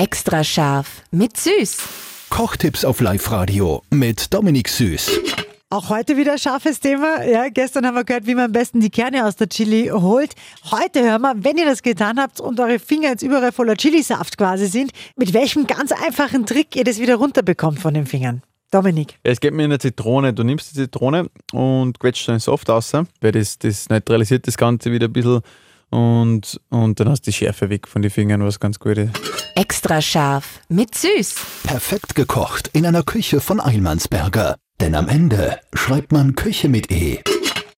Extra scharf mit Süß. Kochtipps auf Live-Radio mit Dominik Süß. Auch heute wieder ein scharfes Thema. Ja, gestern haben wir gehört, wie man am besten die Kerne aus der Chili holt. Heute hören wir, wenn ihr das getan habt und eure Finger jetzt überall voller Chilisaft quasi sind, mit welchem ganz einfachen Trick ihr das wieder runterbekommt von den Fingern. Dominik. Es geht mir in eine Zitrone. Du nimmst die Zitrone und quetscht den Soft raus, weil das, das neutralisiert das Ganze wieder ein bisschen und, und dann hast du die Schärfe weg von den Fingern, was ganz gut ist. Extra scharf mit Süß. Perfekt gekocht in einer Küche von Eilmannsberger. Denn am Ende schreibt man Küche mit E.